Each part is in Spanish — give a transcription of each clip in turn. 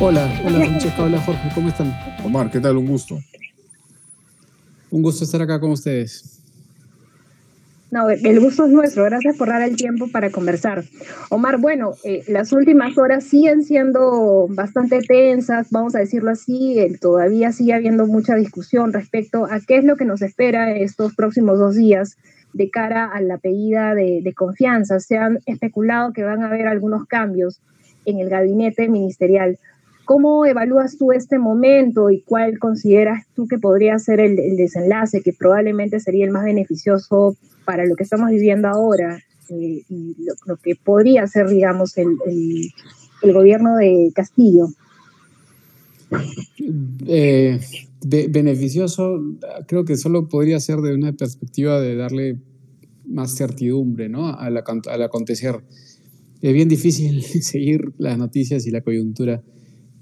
Hola, hola Francesca, hola Jorge, ¿cómo están? Omar, ¿qué tal? Un gusto. Un gusto estar acá con ustedes. No, el gusto es nuestro. Gracias por dar el tiempo para conversar. Omar, bueno, eh, las últimas horas siguen siendo bastante tensas, vamos a decirlo así. todavía sigue habiendo mucha discusión respecto a qué es lo que nos espera estos próximos dos días de cara a la pedida de, de confianza. Se han especulado que van a haber algunos cambios en el gabinete ministerial. ¿Cómo evalúas tú este momento y cuál consideras tú que podría ser el, desenlace, que probablemente sería el más beneficioso para lo que estamos viviendo ahora eh, y lo, que podría ser, digamos, el, gobierno de Castillo? Eh, beneficioso, creo que solo podría ser de una perspectiva de darle más certidumbre ¿no? al, al acontecer. Es bien difícil seguir las noticias y la coyuntura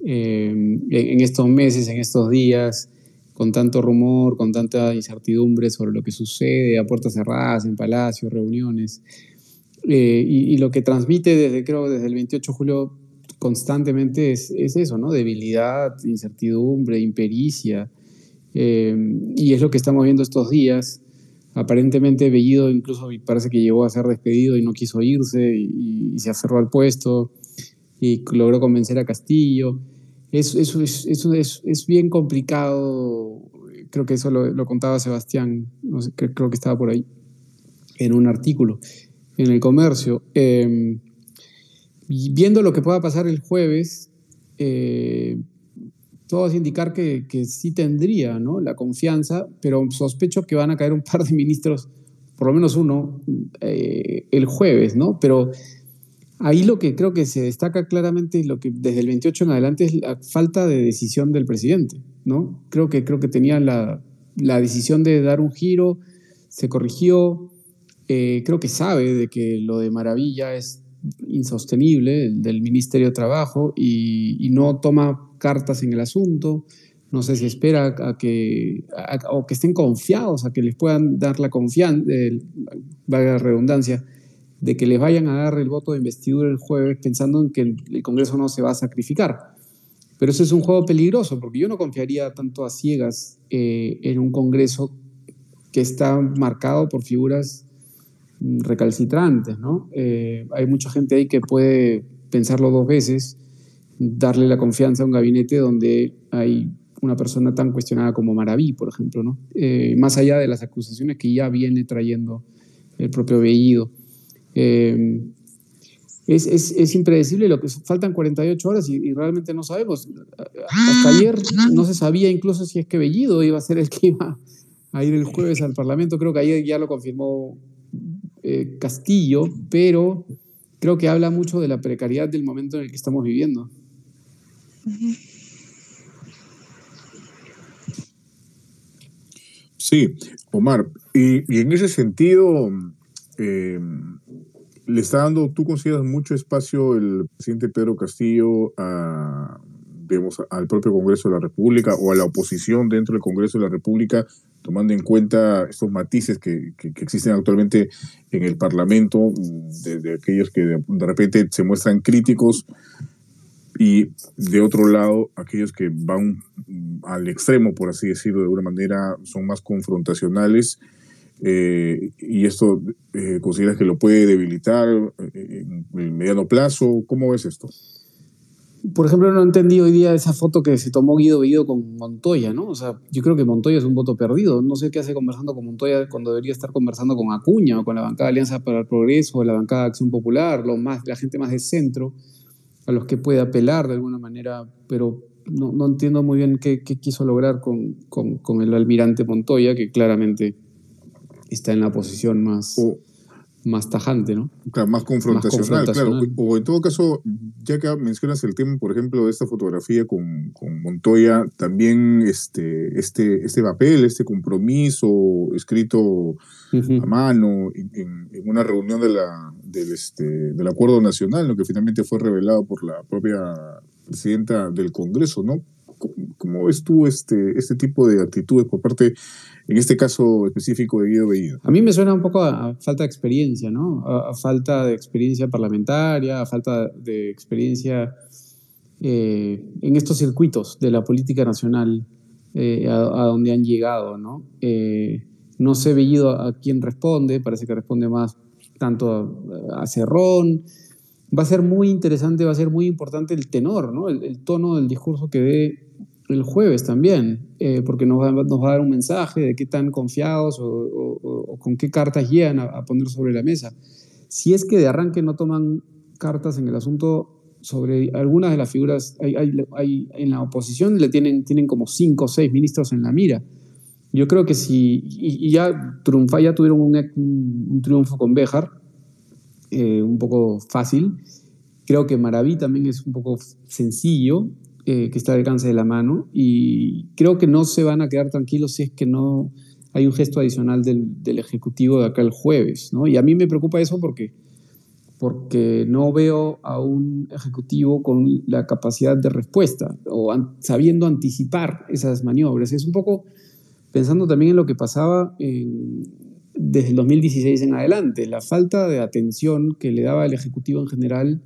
eh, en estos meses, en estos días, con tanto rumor, con tanta incertidumbre sobre lo que sucede a puertas cerradas, en palacios, reuniones. Eh, y, lo que transmite desde, creo, desde el 28 de julio constantemente es, es eso, ¿no? Debilidad, incertidumbre, impericia. Eh, y es lo que estamos viendo estos días. Aparentemente Bellido incluso parece que llegó a ser despedido y no quiso irse y, y se aferró al puesto y logró convencer a Castillo eso, es, eso es, es, bien complicado. Creo que eso lo, contaba Sebastián, creo que estaba por ahí, en un artículo, en el comercio. Em, viendo lo que pueda pasar el jueves, eh, todo hace indicar que, que, sí tendría ¿no? la confianza, pero sospecho que van a caer un par de ministros, por lo menos uno, eh, el jueves, ¿no? Pero Ahí lo que creo que se destaca claramente, lo que desde el 28 en adelante, es la falta de decisión del presidente, ¿no? Creo que, creo que tenía la, decisión de dar un giro, se corrigió, eh, creo que sabe de que lo de Maravilla es insostenible, del Ministerio de Trabajo, y, no toma cartas en el asunto. No sé si espera a que, o que estén confiados, a que les puedan dar la confianza, valga la redundancia, de que les vayan a dar el voto de investidura el jueves pensando en que el, Congreso no se va a sacrificar. Pero eso es un juego peligroso, porque yo no confiaría tanto a ciegas eh, en un Congreso que está marcado por figuras mm, recalcitrantes. ¿no? Eh, hay mucha gente ahí que puede pensarlo dos veces, darle la confianza a un gabinete donde hay una persona tan cuestionada como Maraví, por ejemplo, ¿no? Eh, más allá de las acusaciones que ya viene trayendo el propio Bellido. Eh, es, es, es, impredecible lo que faltan 48 horas y, realmente no sabemos. Hasta ayer no se sabía incluso si es que Bellido iba a ser el que iba a ir el jueves al Parlamento. Creo que ayer ya lo confirmó eh, Castillo, pero creo que habla mucho de la precariedad del momento en el que estamos viviendo. Sí, Omar, y, y en ese sentido, eh, le está dando, tú consideras mucho espacio el presidente Pedro Castillo a, al propio Congreso de la República o a la oposición dentro del Congreso de la República, tomando en cuenta estos matices que, existen actualmente en el Parlamento, de, aquellos que de, repente se muestran críticos y de otro lado aquellos que van al extremo, por así decirlo, de alguna manera, son más confrontacionales eh, y esto eh, consideras que lo puede debilitar eh, en el mediano plazo. ¿Cómo ves esto? Por ejemplo, no entendí hoy día esa foto que se tomó Guido Bellido con Montoya, ¿no? O sea, yo creo que Montoya es un voto perdido. No sé qué hace conversando con Montoya cuando debería estar conversando con Acuña o con la bancada de Alianza para el Progreso o la bancada de Acción Popular, los más, la gente más de centro, a los que puede apelar de alguna manera, pero no, no entiendo muy bien qué, quiso lograr con, con el almirante Montoya, que claramente está en la posición más, más tajante, ¿no? más confrontacional, claro. O en todo caso, ya que mencionas el tema, por ejemplo, de esta fotografía con, con Montoya, también este, este, este papel, este compromiso escrito a mano en, una reunión de la, del, este, del Acuerdo Nacional, lo que finalmente fue revelado por la propia presidenta del Congreso, ¿no? ¿Cómo, ves tú este, este tipo de actitudes por parte en este caso específico de Guido Bellido? A mí me suena un poco a, falta de experiencia, ¿no? A, falta de experiencia parlamentaria, a falta de experiencia eh, en estos circuitos de la política nacional eh, a, donde han llegado, ¿no? no sé Bellido a quién responde, parece que responde más tanto a, Cerrón. Va a ser muy interesante, va a ser muy importante el tenor, ¿no? el, tono del discurso que dé el jueves también, porque nos va, nos a dar un mensaje de qué tan confiados o, con qué cartas llegan a, poner sobre la mesa. Si es que de arranque no toman cartas en el asunto sobre algunas de las figuras, en la oposición le tienen, tienen como cinco o seis ministros en la mira. Yo creo que si, y, ya triunfa, ya tuvieron un, un, triunfo con Béjar, eh, un poco fácil. Creo que Maraví también es un poco sencillo, eh, que está al alcance de la mano, y creo que no se van a quedar tranquilos si es que no hay un gesto adicional del, del Ejecutivo de acá el jueves. ¿no? Y a mí me preocupa eso porque porque no veo a un ejecutivo con la capacidad de respuesta o sabiendo anticipar esas maniobras. Es un poco pensando también en lo que pasaba desde el 2016 en adelante, la falta de atención que le daba el ejecutivo en general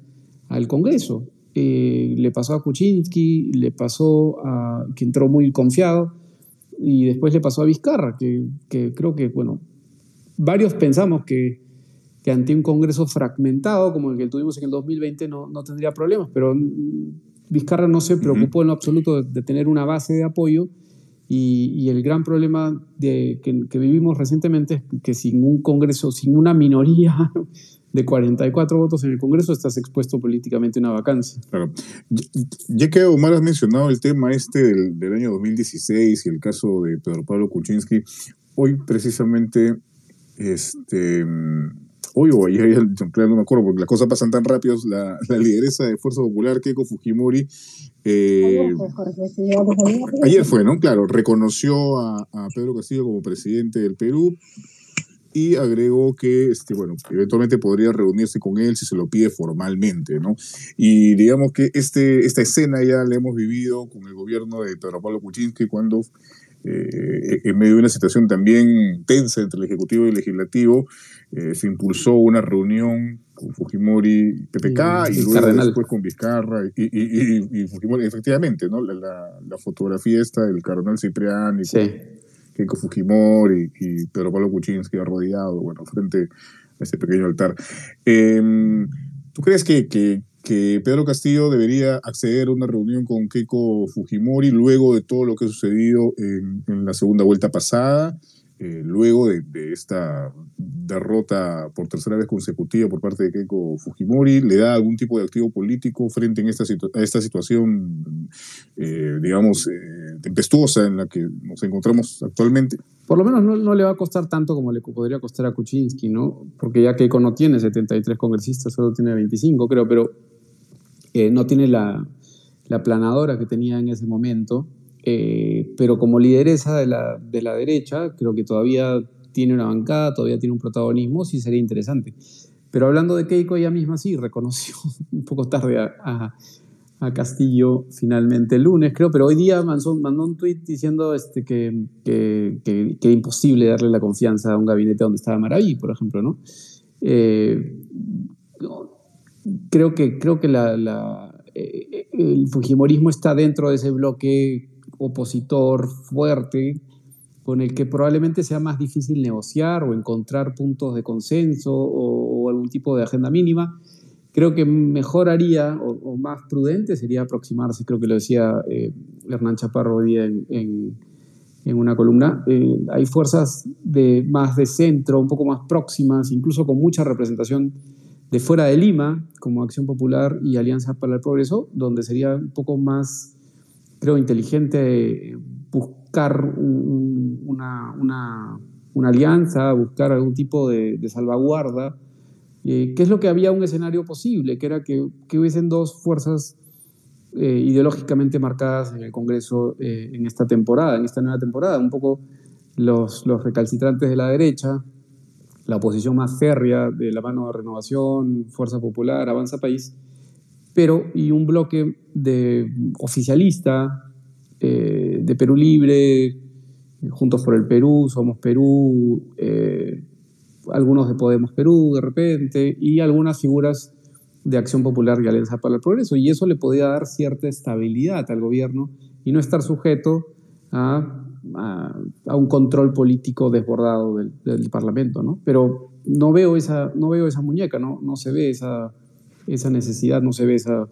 al Congreso. Eh, le pasó a Kuczynski, le pasó a que entró muy confiado y después le pasó a Vizcarra, que, que creo que, bueno, varios pensamos que que ante un Congreso fragmentado como el que tuvimos en el 2020 no, no tendría problemas, pero Vizcarra no se preocupó en lo absoluto de, tener una base de apoyo y, y el gran problema de, que, que, vivimos recientemente es que sin un Congreso, sin una minoría de 44 votos en el Congreso, estás expuesto políticamente a una vacancia. Claro. Ya que Omar has mencionado el tema este del, del año 2016 y el caso de Pedro Pablo Kuczynski, hoy precisamente este hoy o ayer, no me acuerdo, porque las cosas pasan tan rápido, la, la lideresa de Fuerza Popular, Keiko Fujimori, eh, ayer fue, ¿no? Claro, reconoció a, a, Pedro Castillo como presidente del Perú y agregó que, este, bueno, eventualmente podría reunirse con él si se lo pide formalmente, ¿no? Y digamos que este, esta escena ya la hemos vivido con el gobierno de Pedro Pablo Kuczynski cuando eh, en medio de una situación también tensa entre el Ejecutivo y el Legislativo, eh, se impulsó una reunión con Fujimori, PPK, y, luego después con Vizcarra y, y, Fujimori. Efectivamente, ¿no? La, la, fotografía esta del cardenal Cipriani, sí. Keiko Fujimori y Pedro Pablo Kuczynski rodeado, bueno, frente a este pequeño altar. Em, ¿Tú crees que Pedro Castillo debería acceder a una reunión con Keiko Fujimori luego de todo lo que ha sucedido en, en la segunda vuelta pasada, eh, luego de, esta derrota por tercera vez consecutiva por parte de Keiko Fujimori, le da algún tipo de activo político frente a esta situación, eh, digamos, eh, tempestuosa en la que nos encontramos actualmente? Por lo menos no, no, le va a costar tanto como le podría costar a Kuczynski, ¿no? Porque ya Keiko no tiene 73 congresistas, solo tiene 25, creo, pero no tiene la, la, planadora que tenía en ese momento, eh, pero como lideresa de la, de la, derecha, creo que todavía tiene una bancada, todavía tiene un protagonismo, sí sería interesante. Pero hablando de Keiko, ella misma sí reconoció un poco tarde a, a, Castillo finalmente el lunes, creo, pero hoy día mandó, mandó un tuit diciendo este, que, que, que, que, imposible darle la confianza a un gabinete donde estaba Maraví, por ejemplo, ¿no? Eh, creo que, creo que la, eh, el Fujimorismo está dentro de ese bloque opositor fuerte con el que probablemente sea más difícil negociar o encontrar puntos de consenso o, algún tipo de agenda mínima. Creo que mejor haría o, más prudente sería aproximarse, creo que lo decía eh, Hernán Chaparro hoy día en, en, una columna. Eh, hay fuerzas de, más de centro, un poco más próximas, incluso con mucha representación de fuera de Lima, como Acción Popular y Alianza para el Progreso, donde sería un poco más, creo, inteligente buscar una, una, alianza, buscar algún tipo de, salvaguarda, eh, que es lo que había un escenario posible, que era que, que hubiesen dos fuerzas eh, ideológicamente marcadas en el Congreso eh, en esta temporada, en esta nueva temporada, un poco los, los recalcitrantes de la derecha, la oposición más férrea de la mano de Renovación, Fuerza Popular, Avanza País, pero y un bloque de oficialista, eh, de Perú Libre, Juntos por el Perú, Somos Perú, eh, algunos de Podemos Perú de repente, y algunas figuras de Acción Popular y Alianza para el Progreso, y eso le podía dar cierta estabilidad al gobierno y no estar sujeto a, a, un control político desbordado del, del, Parlamento, ¿no? Pero no veo esa, no veo esa muñeca, no, no se ve esa, esa necesidad, no se ve esa,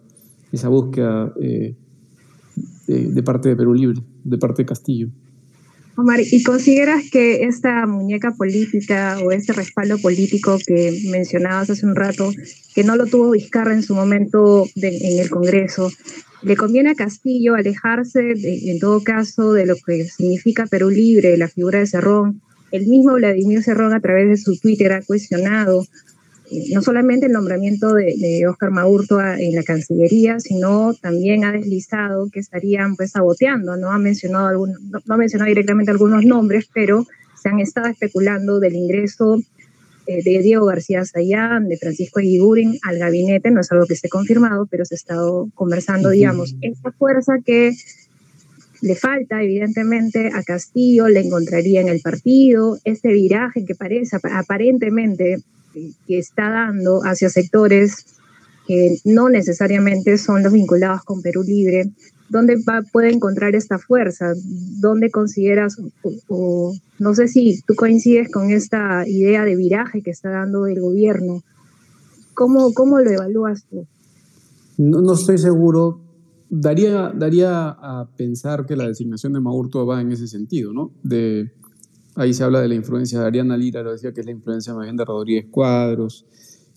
esa búsqueda eh, de, parte de Perú Libre, de parte de Castillo. Omar, ¿y consideras que esta muñeca política o este respaldo político que mencionabas hace un rato, que no lo tuvo Vizcarra en su momento en el Congreso, le conviene a Castillo alejarse, en todo caso, de lo que significa Perú Libre, la figura de Cerrón? El mismo Vladimir Cerrón a través de su Twitter ha cuestionado no solamente el nombramiento de, de Oscar Maurto en la Cancillería, sino también ha deslizado que estarían pues saboteando, ¿no? Ha mencionado algún, no, ha mencionado directamente algunos nombres, pero se han estado especulando del ingreso eh, de Diego García Sayán, de Francisco Eguiguren al gabinete, no es algo que esté confirmado, pero se ha estado conversando, digamos, esta fuerza que le falta, evidentemente, a Castillo, le encontraría en el partido, este viraje que parece aparentemente que está dando hacia sectores que no necesariamente son los vinculados con Perú Libre, ¿dónde puede encontrar esta fuerza? ¿Dónde consideras, o, no sé si tú coincides con esta idea de viraje que está dando el gobierno? ¿Cómo, cómo lo evalúas tú? No, no estoy seguro. Daría, daría a pensar que la designación de Maurto va en ese sentido, ¿no? De Ahí se habla de la influencia de Ariana Lira, lo decía que es la influencia más bien de Rodríguez Cuadros,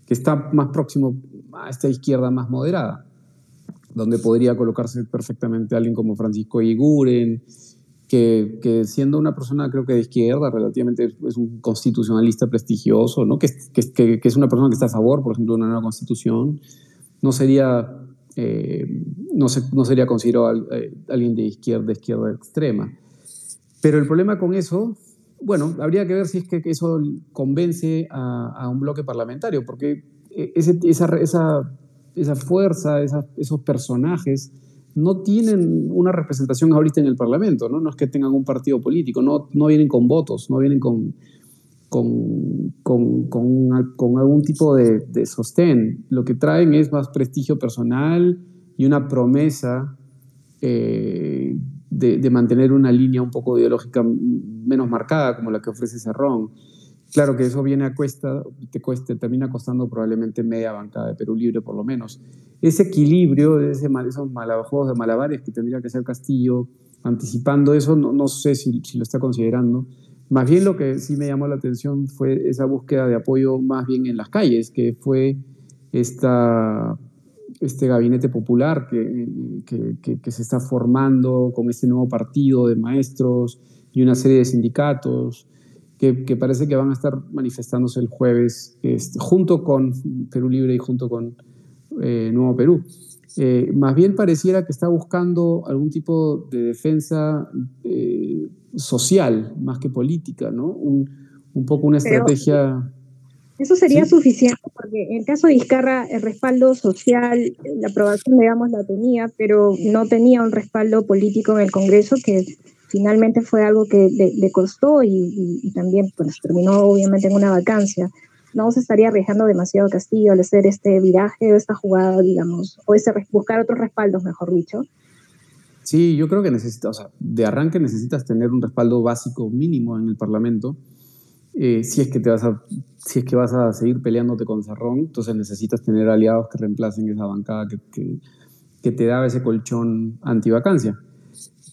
que está más próximo a esta izquierda más moderada, donde podría colocarse perfectamente alguien como Francisco Iguren, que, siendo una persona creo que de izquierda, relativamente es un constitucionalista prestigioso, ¿no? que es una persona que está a favor, por ejemplo, de una nueva constitución, no sería, eh, no, se, no, sería considerado eh, alguien de izquierda, de izquierda extrema. Pero el problema con eso bueno, habría que ver si es que eso convence a, un bloque parlamentario, porque eh, esa, fuerza, esos personajes no tienen una representación ahorita en el Parlamento, ¿no? Es que tengan un partido político, no, vienen con votos, no vienen con, algún tipo de, de, sostén. Lo que traen es más prestigio personal y una promesa eh, de, mantener una línea un poco ideológica menos marcada como la que ofrece Cerrón. Claro que eso viene a cuesta, te cueste, termina costando probablemente media bancada de Perú Libre por lo menos. Ese equilibrio, ese, esos juegos de malabares que tendría que ser Castillo, anticipando eso, no, no sé si, si, lo está considerando. Más bien lo que sí me llamó la atención fue esa búsqueda de apoyo más bien en las calles, que fue esta este gabinete popular que, que, que, se está formando con este nuevo partido de maestros y una serie de sindicatos que, parece que van a estar manifestándose el jueves este, junto con Perú Libre y junto con eh, Nuevo Perú. Eh, más bien pareciera que está buscando algún tipo de defensa eh, social más que política, ¿no? Un, un poco una estrategia... Eso sería suficiente porque en el caso de Vizcarra el respaldo social, la aprobación, digamos, la tenía, pero no tenía un respaldo político en el Congreso que finalmente fue algo que le, costó y, también pues, terminó obviamente en una vacancia. No se estaría arriesgando demasiado Castillo al hacer este viraje o esta jugada, digamos, o ese, buscar otros respaldos, mejor dicho. Sí, yo creo que necesitas, o sea, de arranque necesitas tener un respaldo básico mínimo en el Parlamento eh, si, es que te vas a, si es que vas a seguir peleándote con Cerrón, entonces necesitas tener aliados que reemplacen esa bancada que, que, que te daba ese colchón antivacancia.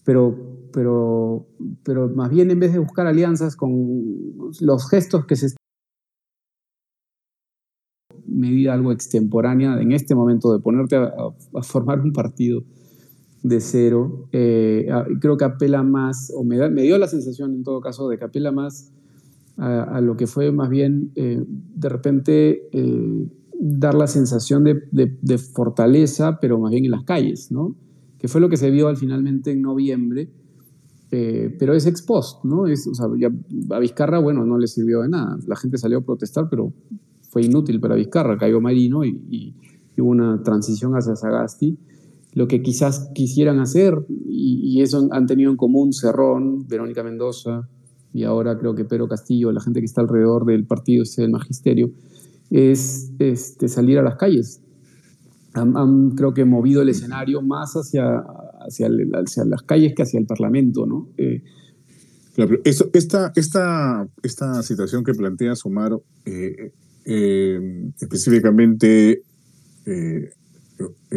Pero, pero, pero más bien en vez de buscar alianzas con los gestos que se medida algo extemporánea en este momento de ponerte a, a formar un partido de cero, eh, creo que apela más, o me, da, me dio la sensación en todo caso de que apela más a, lo que fue más bien eh, de repente eh, dar la sensación de, fortaleza, pero más bien en las calles, ¿no? Que fue lo que se vio al finalmente en noviembre, eh, pero es ex post, ¿no? Es, o sea, a Vizcarra, bueno, no le sirvió de nada. La gente salió a protestar, pero fue inútil para Vizcarra, cayó Marino y, y, hubo una transición hacia Sagasti. Lo que quizás quisieran hacer, y, y eso han tenido en común Cerrón, Verónica Mendoza, y ahora creo que Pedro Castillo, la gente que está alrededor del partido, del magisterio, es este, salir a las calles han, creo que movido el escenario más hacia, hacia, las calles que hacia el Parlamento, ¿no? Eh, claro, esta, esta, esta situación que plantea Omar, eh, eh, específicamente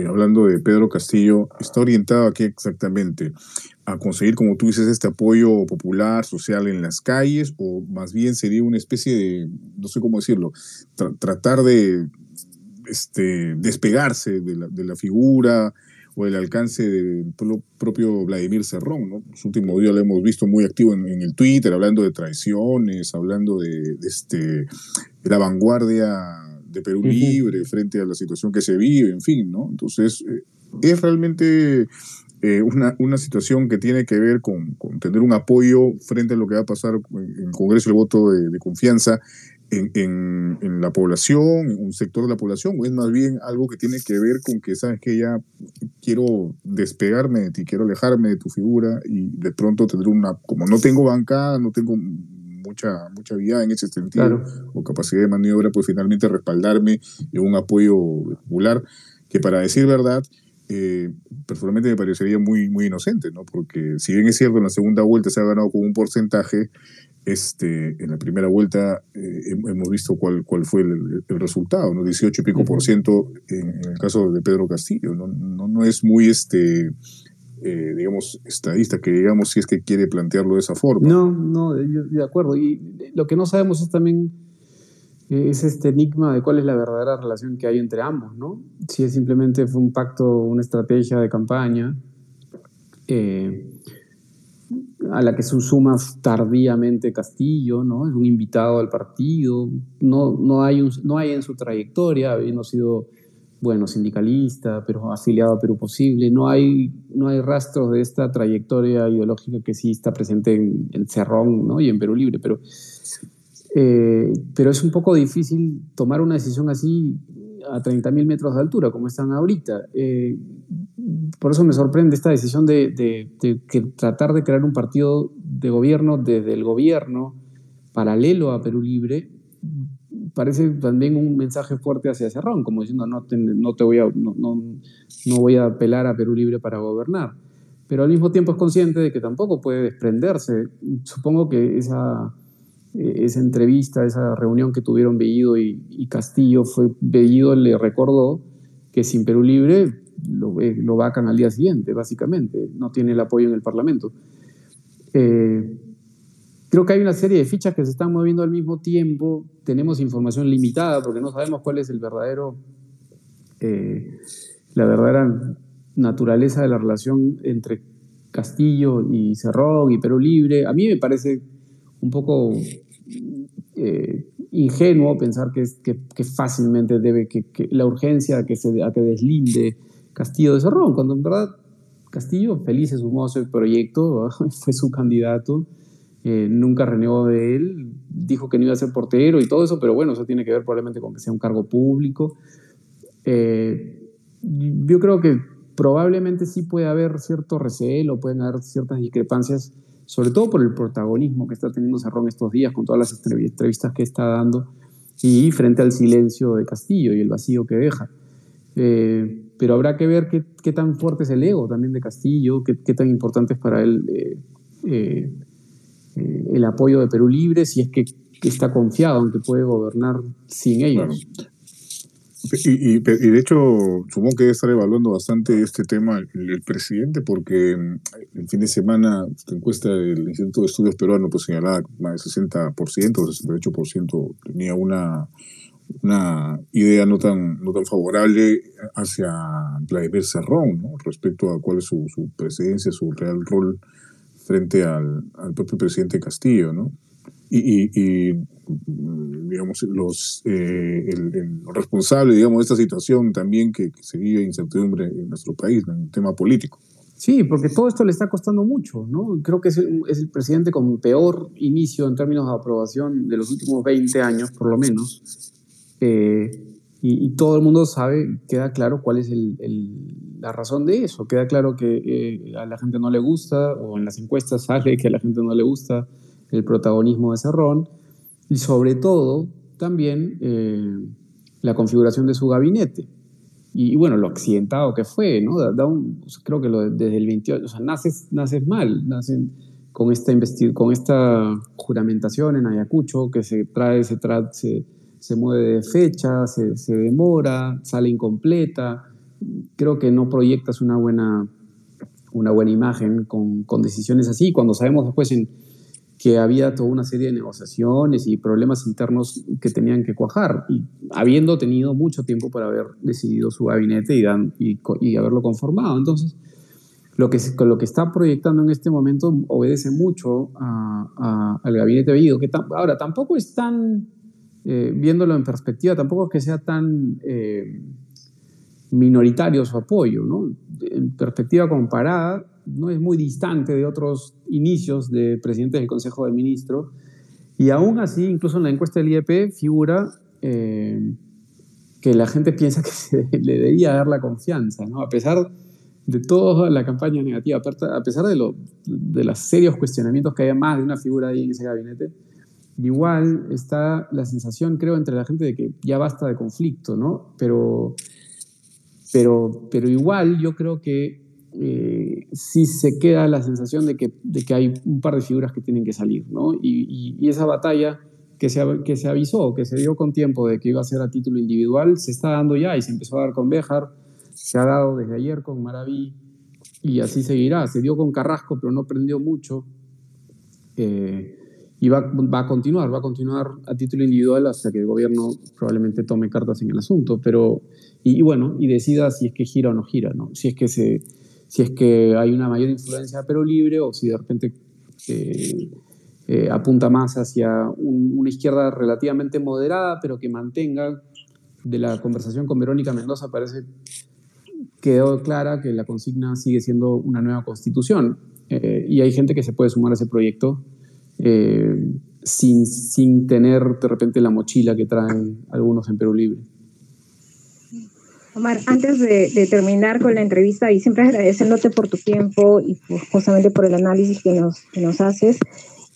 hablando de Pedro Castillo, está orienado a qué exactamente? ¿A conseguir, como tú dices, este apoyo popular, social en las calles? ¿O más bien sería una especie de, no sé cómo decirlo, tratar de este, despegarse de la, de la figura o el alcance del propio Vladimir Cerrón. ¿no? Los últimos días lo hemos visto muy activo en, el Twitter, hablando de traiciones, hablando de, este, de la vanguardia de Perú Libre frente a la situación que se vive, en fin, ¿no? Entonces, eh, es realmente eh, una, una, situación que tiene que ver con, con, tener un apoyo frente a lo que va a pasar en el Congreso, el voto de, de confianza en, en, la población, en un sector de la población, o es más bien algo que tiene que ver con que, sabes que ya quiero despegarme de ti, quiero alejarme de tu figura y de pronto tener una, como no tengo bancada, no tengo mucha, mucha vida en ese sentido, o capacidad de maniobra, pues finalmente respaldarme en un apoyo popular, que para decir verdad, eh, personalmente me parecería muy, muy inocente, ¿no? Porque si bien es cierto, en la segunda vuelta se ha ganado con un porcentaje, este, en la primera vuelta eh, hemos visto cuál, cuál fue el, resultado, ¿no? 18 y pico por ciento en, el caso de Pedro Castillo. No, no, no es muy, este, eh, digamos, estadista que digamos si es que quiere plantearlo de esa forma. No, no, de acuerdo. Y lo que no sabemos es también es este enigma de cuál es la verdadera relación que hay entre ambos, ¿no? Si es simplemente un pacto, una estrategia de campaña. Eh, a la que se suma tardíamente Castillo, ¿no? Es un invitado al partido, no, no, hay, no hay en su trayectoria, habiendo sido, bueno, sindicalista, pero afiliado a Perú Posible, no hay, no hay rastros de esta trayectoria ideológica que sí está presente en, Cerrón, ¿no? Y en Perú Libre, pero, eh, pero es un poco difícil tomar una decisión así a 30.000 metros de altura, como están ahorita. Eh, por eso me sorprende esta decisión de, que tratar de crear un partido de gobierno desde el gobierno paralelo a Perú Libre parece también un mensaje fuerte hacia Cerrón, como diciendo no te, no te voy a no, no, voy a apelar a Perú Libre para gobernar. Pero al mismo tiempo es consciente de que tampoco puede desprenderse. Supongo que esa, esa entrevista, esa reunión que tuvieron Bellido y, Castillo, fue Bellido le recordó que sin Perú Libre lo, lo vacan al día siguiente, básicamente. No tiene el apoyo en el Parlamento. Eh, creo que hay una serie de fichas que se están moviendo al mismo tiempo. Tenemos información limitada porque no sabemos cuál es el verdadero, eh, la verdadera naturaleza de la relación entre Castillo y Cerrón y Perú Libre. A mí me parece un poco eh, ingenuo pensar que, que, fácilmente debe, que, la urgencia que se, a que deslinde Castillo de Cerrón, cuando en verdad Castillo feliz se sumó a ese proyecto, fue su candidato, eh, nunca renegó de él, dijo que no iba a ser portero y todo eso, pero bueno, eso tiene que ver probablemente con que sea un cargo público. Eh, yo creo que probablemente sí puede haber cierto recelo, pueden haber ciertas discrepancias, sobre todo por el protagonismo que está teniendo Cerrón estos días con todas las entrevistas que está dando y frente al silencio de Castillo y el vacío que deja. Eh, pero habrá que ver qué, tan fuerte es el ego también de Castillo, qué, qué tan importante es para él eh, eh, el apoyo de Perú Libre, si es que, está confiado en que puede gobernar sin ellos. Y, y, de hecho, supongo que debe estar evaluando bastante este tema el, presidente, porque mm, el fin de semana la encuesta del Instituto de Estudios Peruano pues, señalaba más del 60% o 68% tenía una una idea no tan, no tan favorable hacia Vladimir Cerrón, ¿no? respecto a cuál es su, su, presencia, su real rol frente al, al propio presidente Castillo. ¿no? Y, y, digamos, los, eh, el, responsable digamos, de esta situación también que, que se vive incertidumbre en nuestro país, en el tema político. Sí, porque todo esto le está costando mucho, ¿no? Creo que es el, es el, presidente con peor inicio en términos de aprobación de los últimos 20 años, por lo menos. Eh, y, todo el mundo sabe, queda claro cuál es el, la razón de eso. Queda claro que eh, a la gente no le gusta, o en las encuestas sale que a la gente no le gusta el protagonismo de Cerrón, y sobre todo también eh, la configuración de su gabinete. y, bueno, lo accidentado que fue, ¿no? creo que lo, desde el 28, o sea, naces, naces mal, nacen con esta, con esta juramentación en Ayacucho que se trae, se, trae, se, se mueve de fecha, se, se, demora, sale incompleta. Creo que no proyectas una buena, una buena imagen con, con decisiones así, cuando sabemos después en, que había toda una serie de negociaciones y problemas internos que tenían que cuajar, y habiendo tenido mucho tiempo para haber decidido su gabinete y, haberlo conformado. Entonces, lo que, lo que está proyectando en este momento obedece mucho al gabinete Bellido, que ahora tampoco es tan, eh, viéndolo en perspectiva, tampoco es que sea tan eh, minoritario su apoyo, ¿no? En perspectiva comparada, no es muy distante de otros inicios de presidente del Consejo de Ministros, y aún así, incluso en la encuesta del IEP figura eh, que la gente piensa que se le debería dar la confianza, ¿no? A pesar de toda la campaña negativa, a pesar de, lo, de los serios cuestionamientos que haya más de una figura ahí en ese gabinete, igual está la sensación, creo, entre la gente de que ya basta de conflicto, ¿no? Pero, pero, pero igual yo creo que eh, sí se queda la sensación de que, de que hay un par de figuras que tienen que salir, ¿no? Y, y, esa batalla que se, que se avisó, que se dio con tiempo de que iba a ser a título individual, se está dando ya y se empezó a dar con Béjar, se ha dado desde ayer con Maraví y así seguirá. Se dio con Carrasco, pero no prendió mucho. Eh, y va, a continuar, va a continuar a título individual hasta que el gobierno probablemente tome cartas en el asunto, pero, y, bueno, y decida si es que gira o no gira, ¿no? Si es que, se, si es que hay una mayor influencia pero libre o si de repente eh, eh, apunta más hacia una izquierda relativamente moderada, pero que mantenga de la conversación con Verónica Mendoza parece quedó clara que la consigna sigue siendo una nueva constitución eh, y hay gente que se puede sumar a ese proyecto eh, sin, sin tener de repente la mochila que traen algunos en Perú Libre. Omar, antes de, terminar con la entrevista y siempre agradeciéndote por tu tiempo y justamente por el análisis que nos, que nos haces,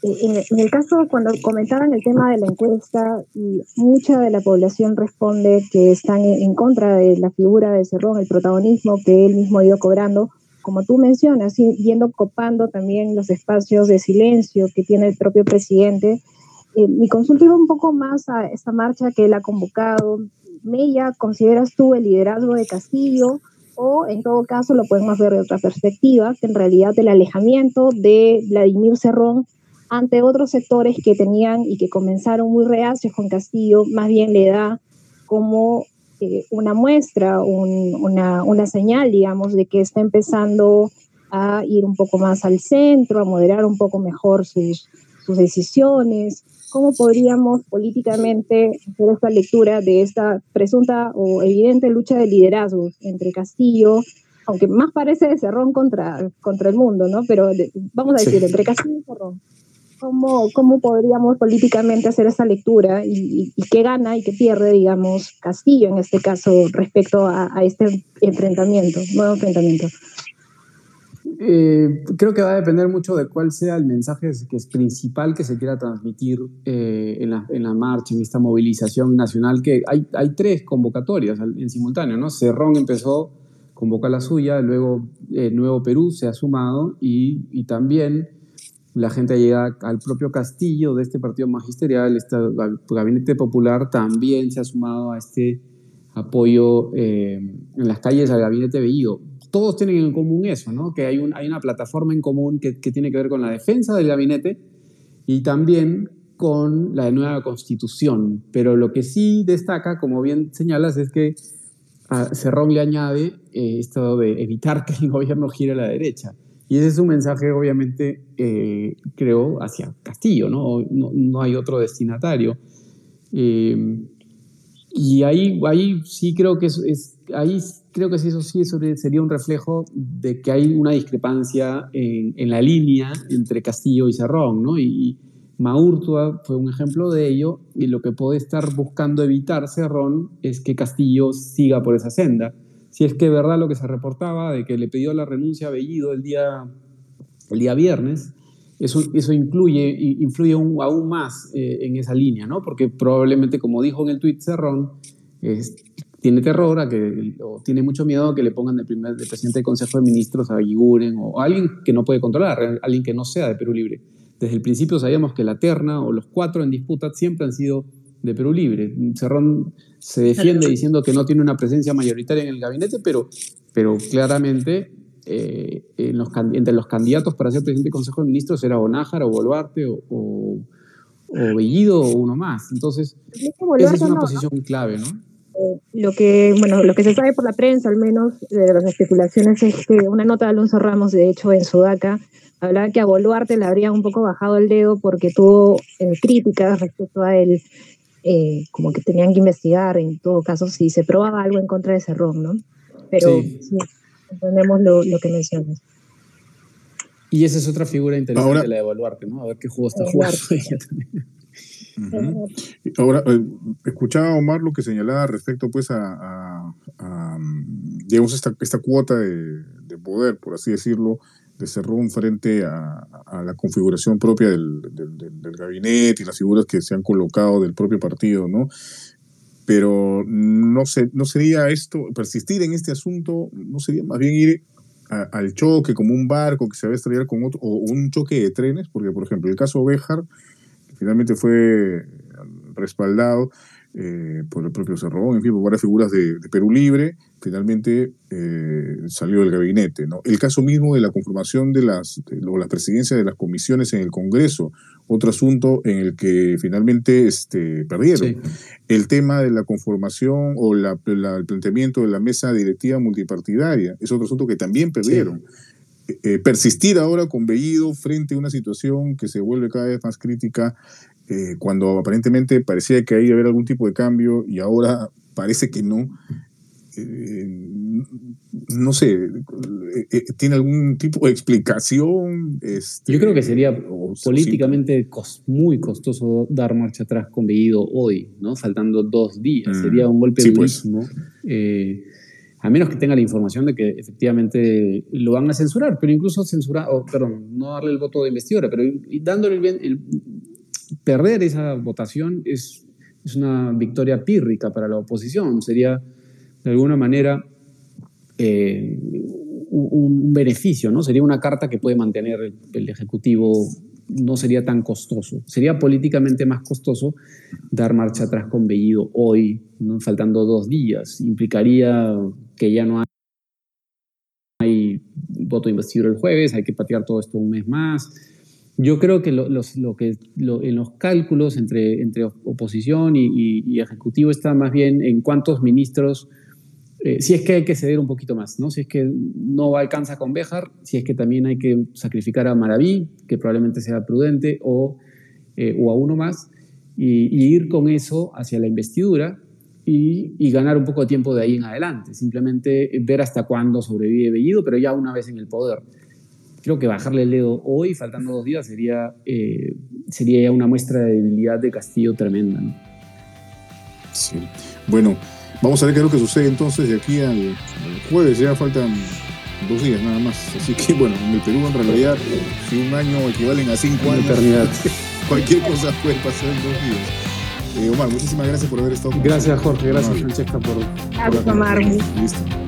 eh, en, el caso, cuando comentaban el tema de la encuesta, y mucha de la población responde que están en, contra de la figura de Cerrón, el protagonismo que él mismo ha ido cobrando, como tú mencionas, yendo copando también los espacios de silencio que tiene el propio presidente. Eh, mi consulta iba un poco más a esta marcha que él ha convocado. Mella, ¿consideras tú el liderazgo de Castillo? O en todo caso lo podemos ver de otra perspectiva, que en realidad el alejamiento de Vladimir Cerrón ante otros sectores que tenían y que comenzaron muy reacios con Castillo, más bien le da como eh, una muestra, una, una, señal, digamos, de que está empezando a ir un poco más al centro, a moderar un poco mejor sus, sus decisiones. ¿Cómo podríamos políticamente hacer esta lectura de esta presunta o evidente lucha de liderazgo entre Castillo, aunque más parece de Cerrón contra, contra el mundo, ¿no? Pero vamos a decir, entre Castillo y Cerrón. ¿Cómo, ¿Cómo podríamos políticamente hacer esa lectura y, qué gana y qué pierde, digamos, Castillo en este caso respecto a, este enfrentamiento, nuevo enfrentamiento? Eh, creo que va a depender mucho de cuál sea el mensaje que es principal que se quiera transmitir eh, en, la, en, la, marcha, en esta movilización nacional, que hay, hay tres convocatorias en simultáneo, ¿no? Cerrón empezó, convoca la suya, luego eh, Nuevo Perú se ha sumado y, y también la gente llega al propio castillo de este partido magisterial, este gabinete popular también se ha sumado a este apoyo eh, en las calles al gabinete Bellido. Todos tienen en común eso, ¿no? que hay, un, hay una plataforma en común que, tiene que ver con la defensa del gabinete y también con la nueva constitución. Pero lo que sí destaca, como bien señalas, es que a Cerrón le añade eh, esto de evitar que el gobierno gire a la derecha. Y ese es un mensaje, obviamente, eh, creo, hacia Castillo, ¿no? No, hay otro destinatario. Eh, y ahí, ahí sí creo que ahí creo que eso sí sería un reflejo de que hay una discrepancia en, en la línea entre Castillo y Cerrón, ¿no? Y, Maurtua fue un ejemplo de ello, y lo que puede estar buscando evitar Cerrón es que Castillo siga por esa senda si es que es verdad lo que se reportaba de que le pidió la renuncia a Bellido el día, el día viernes, eso, eso incluye, influye aún más eh, en esa línea, ¿no? Porque probablemente, como dijo en el tuit Cerrón, tiene terror a que, o tiene mucho miedo a que le pongan el primer presidente del Consejo de Ministros a Guiguren o a alguien que no puede controlar, alguien que no sea de Perú Libre. Desde el principio sabíamos que la terna o los cuatro en disputa siempre han sido de Perú Libre. Cerrón se defiende diciendo que no tiene una presencia mayoritaria en el gabinete, pero, pero claramente eh, entre los candidatos para ser presidente del Consejo de Ministros era o Nájara o Boluarte o, o, Bellido o uno más. Entonces, esa es una posición clave, ¿no? Eh, lo que, bueno, lo que se sabe por la prensa, al menos, de las especulaciones, es que una nota de Alonso Ramos, de hecho, en Sudaca, hablaba que a Boluarte le habría un poco bajado el dedo porque tuvo eh, críticas respecto a él, eh, como que tenían que investigar, en todo caso, si se probaba algo en contra de Cerrón, ¿no? Pero sí. entendemos lo, lo, que mencionas. Y esa es otra figura interesante, la de Boluarte, ¿no? A ver qué juego está jugando ella también. Ahora, eh, escuchaba a Omar lo que señalaba respecto pues a, a, digamos, esta, esta cuota de, de, poder, por así decirlo, de Cerrón frente a, a la configuración propia del, gabinete y las figuras que se han colocado del propio partido, ¿no? Pero no, se, no sería esto, persistir en este asunto, no sería más bien ir al choque como un barco que se va a estrellar con otro, o un choque de trenes, porque por ejemplo el caso Béjar finalmente fue respaldado eh, por el propio Cerrón, en fin, por varias figuras de, de Perú Libre, finalmente eh, salió del gabinete. ¿no? El caso mismo de la conformación de las, de, o las presidencias de las comisiones en el Congreso, otro asunto en el que finalmente este, perdieron. Sí. El tema de la conformación o la, la, el planteamiento de la mesa directiva multipartidaria es otro asunto que también perdieron. Sí. Eh, persistir ahora con Bellido frente a una situación que se vuelve cada vez más crítica, eh, cuando aparentemente parecía que ahí haber algún tipo de cambio y ahora parece que no. Eh, no sé, eh, eh, ¿tiene algún tipo de explicación? Este, Yo creo que sería políticamente sí. cos, muy costoso dar marcha atrás con Bellido hoy, ¿no? Faltando dos días. Mm, sería un golpe sí, durísimo. Pues. Eh, a menos que tenga la información de que efectivamente lo van a censurar, pero incluso censurar, oh, perdón, no darle el voto de investidura, pero dándole el, bien, el perder esa votación es, es, una victoria pírrica para la oposición, sería de alguna manera eh, un, beneficio, ¿no? Sería una carta que puede mantener el, Ejecutivo no sería tan costoso. Sería políticamente más costoso dar marcha atrás con Bellido hoy, faltando dos días. Implicaría que ya no hay voto de investidura el jueves, hay que patear todo esto un mes más. Yo creo que, lo, los, lo que lo, en los cálculos entre, entre oposición y, y, y, ejecutivo está más bien en cuántos ministros, eh, si es que hay que ceder un poquito más, ¿no? si es que no alcanza con Béjar, si es que también hay que sacrificar a Maraví, que probablemente sea prudente, o, eh, o a uno más, y, y, ir con eso hacia la investidura y, ganar un poco de tiempo de ahí en adelante. Simplemente ver hasta cuándo sobrevive Bellido, pero ya una vez en el poder. Creo que bajarle el dedo hoy, faltando dos días, sería, eh, sería ya una muestra de debilidad de Castillo tremenda. ¿no? Sí. Bueno, vamos a ver qué es lo que sucede entonces de aquí al, al jueves. Ya faltan dos días nada más. Así que bueno, en el Perú en realidad, si un año equivalen a cinco años, eternidad. cualquier cosa puede pasar en dos días. Eh, Omar, muchísimas gracias por haber estado. Gracias, Jorge. Gracias, Francesca, por. Gracias, Omar. Listo.